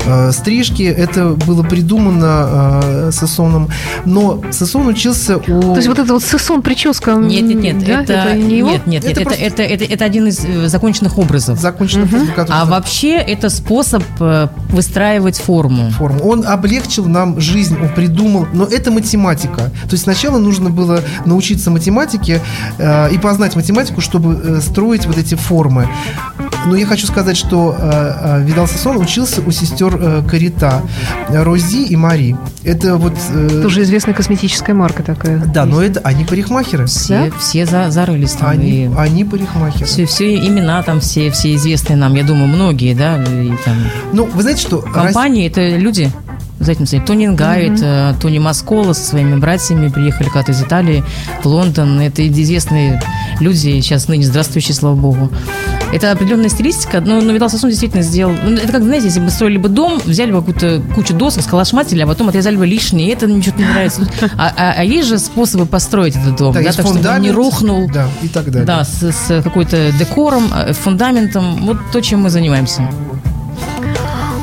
э, стрижке, это было придумано э, Сесоном. Но Сесон учился у... То есть вот это вот сессон прическа, Нет, нет, нет, да, это, не его? нет, нет, Это нет, это, просто- это, это, это один из э, законченных образов. законченный форму, который- А вообще это способ э, выстраивать форму. форму. Он облегчил нам жизнь, он придумал, но это математика. То есть сначала нужно было научиться математике э, и познать математику, чтобы э, строить вот эти формы. Но я хочу сказать, что э, э, Видал Сассон учился у сестер э, Карита, Рози и Мари. Это вот... э, Тоже известная косметическая марка такая. Да, но это они парикмахеры. Все, все за, зарылись там. Они, и они парикмахеры. все, все имена там, все, все известные нам, я думаю, многие, да, и там Ну, вы знаете, что... компании, это люди, за этим стоит. Тони Нгайт, э, Тони Маскола со своими братьями приехали когда-то из Италии в Лондон. Это известные люди, сейчас ныне здравствующие, слава богу. Это определенная стилистика, но, но Видал Сосун действительно сделал... ну, это как, знаете, если бы строили бы дом, взяли бы какую-то кучу досок, сколошматили, а потом отрезали бы лишние, и это ничего не нравится. А, а- а есть же способы построить этот дом, Да, да, так, чтобы он не рухнул. Да, и так далее. Да, с, с какой-то декором, э, фундаментом. Вот то, чем мы занимаемся.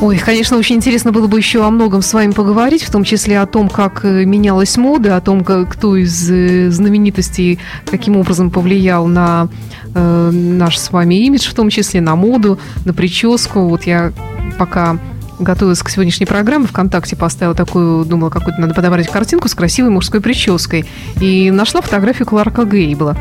Ой, конечно, очень интересно было бы еще о многом с вами поговорить, в том числе о том, как э, менялась мода, о том, как, кто из э, знаменитостей каким образом повлиял на э, наш с вами имидж, в том числе на моду, на прическу. Вот я пока готовилась к сегодняшней программе, ВКонтакте поставила такую, думала, какую-то надо подобрать картинку с красивой мужской прической. И нашла фотографию Кларка Гейбла.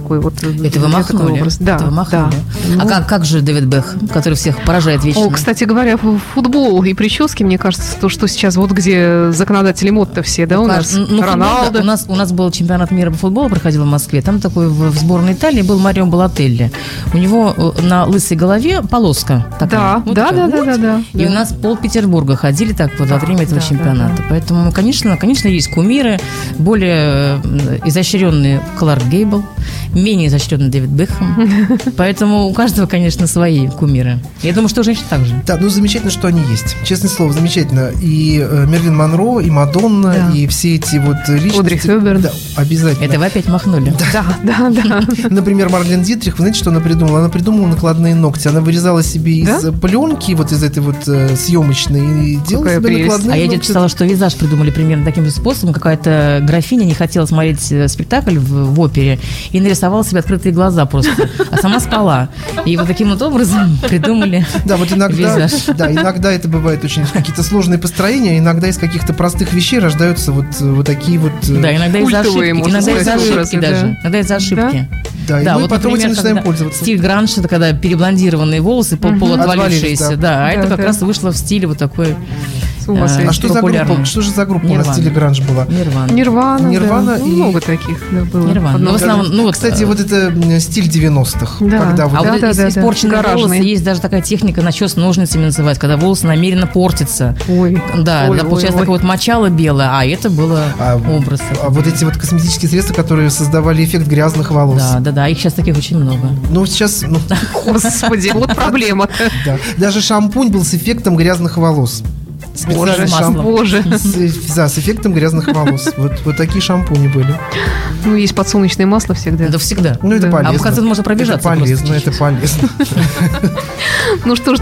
Такой вот. э, Это вы такой махнули? образ. Да, Это вы махнули? да. А Ну, как, как же Дэвид Бэх, который всех поражает вечно? О, кстати говоря, футбол и прически, мне кажется, то, что сейчас вот где законодатели мод-то все, да, у нас Ну, футбол, да. Роналдо. У нас, у нас был чемпионат мира по футболу, проходил в Москве. Там такой в, в сборной Италии был Марио Балателли. У него э, на лысой голове полоска такая. Да, Вот да, такая. да, да, да, да. И у нас пол Петербурга ходили так вот во время этого да, чемпионата. Поэтому, конечно, конечно, есть кумиры, более э, изощренный Кларк Гейбл, менее изощренный Дэвид Бекхэм. <laughs> Поэтому у каждого, конечно, свои кумиры. Я думаю, что у женщин так же. Да, ну замечательно, что они есть. Честное слово, замечательно. И э, Мерлин Монро, и Мадонна, Да. и все эти вот личности. Одри Хёберн. Да, обязательно. Это вы опять махнули. Да, да, да. <laughs> Например, Марлен Дитрих, вы знаете, что она придумала? Она придумала накладные ногти. Она вырезала себе из Да? пленки, вот из этой вот э, съемочной, и делала Какая себе прелесть. накладные А я где-то читала, что визаж придумали примерно таким же способом. Какая-то графиня не хотела смотреть э, спектакль в, в опере и нарисовала себе открытые глаза просто, а сама спала. И вот таким вот образом <laughs> придумали Да, вот иногда, <laughs> да, иногда это бывает очень какие-то сложные построения, иногда из каких-то простых вещей рождаются вот, вот такие вот... э, Да, иногда из-за ошибки. Иногда из-за ошибки даже. да. Иногда из-за ошибки. Да, и мы вот, потом этим например, начинаем когда пользоваться. Стиль гранж это когда переблондированные волосы, пол Отвалились, полуотвалившиеся, да. да. А это Да, как да. раз вышло в стиле вот такой С ума сойти. А что за группа? Что же за группа у нас в Нирвана. стиле гранж была? Нирвана. Нирвана, Нирвана да. Ну, и- много таких да, было. Нирвана. Одно Ну, в основном, ну, вот, Кстати, э, вот это стиль 90-х. Да. Когда вот А Да, вот да, да, да. испорченные Гаражные. волосы, есть даже такая техника начес ножницами называется, когда волосы намеренно портятся. Ой. Да, Ой, да, ой, получается ой. такое вот мочало белое, а это было А, образ. а вот эти вот косметические средства, которые создавали эффект грязных волос. Да, да, да, их сейчас таких очень много. Ну, сейчас, ну, <laughs> Господи, вот проблема. <laughs> да. Даже шампунь был с эффектом грязных волос. Специальный Боже, шампунь. Боже. С, да, с эффектом грязных волос. Вот, вот такие шампуни были. Ну, есть подсолнечное масло всегда. Да всегда. Ну, это Да. полезно. А в конце можно пробежаться Это полезно, это полезно. Ну что ж,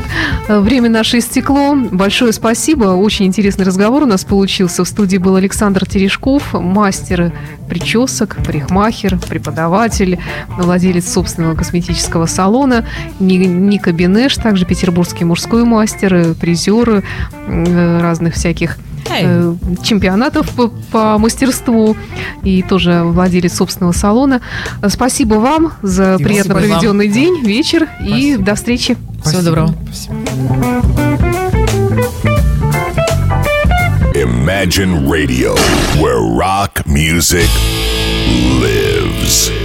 время наше истекло. Большое спасибо. Очень интересный разговор у нас получился. В студии был Александр Терешков, мастер причесок, парикмахер, преподаватель, владелец собственного косметического салона. Ни- Ника Бенеш, также петербургский мужской мастер, э, призер э, разных всяких э, чемпионатов по, по мастерству и тоже владелец собственного салона. Спасибо вам за И приятно спасибо вам. проведенный день, вечер и Спасибо. до встречи. Всего Спасибо. доброго. Спасибо. Imagine Radio, where rock music lives.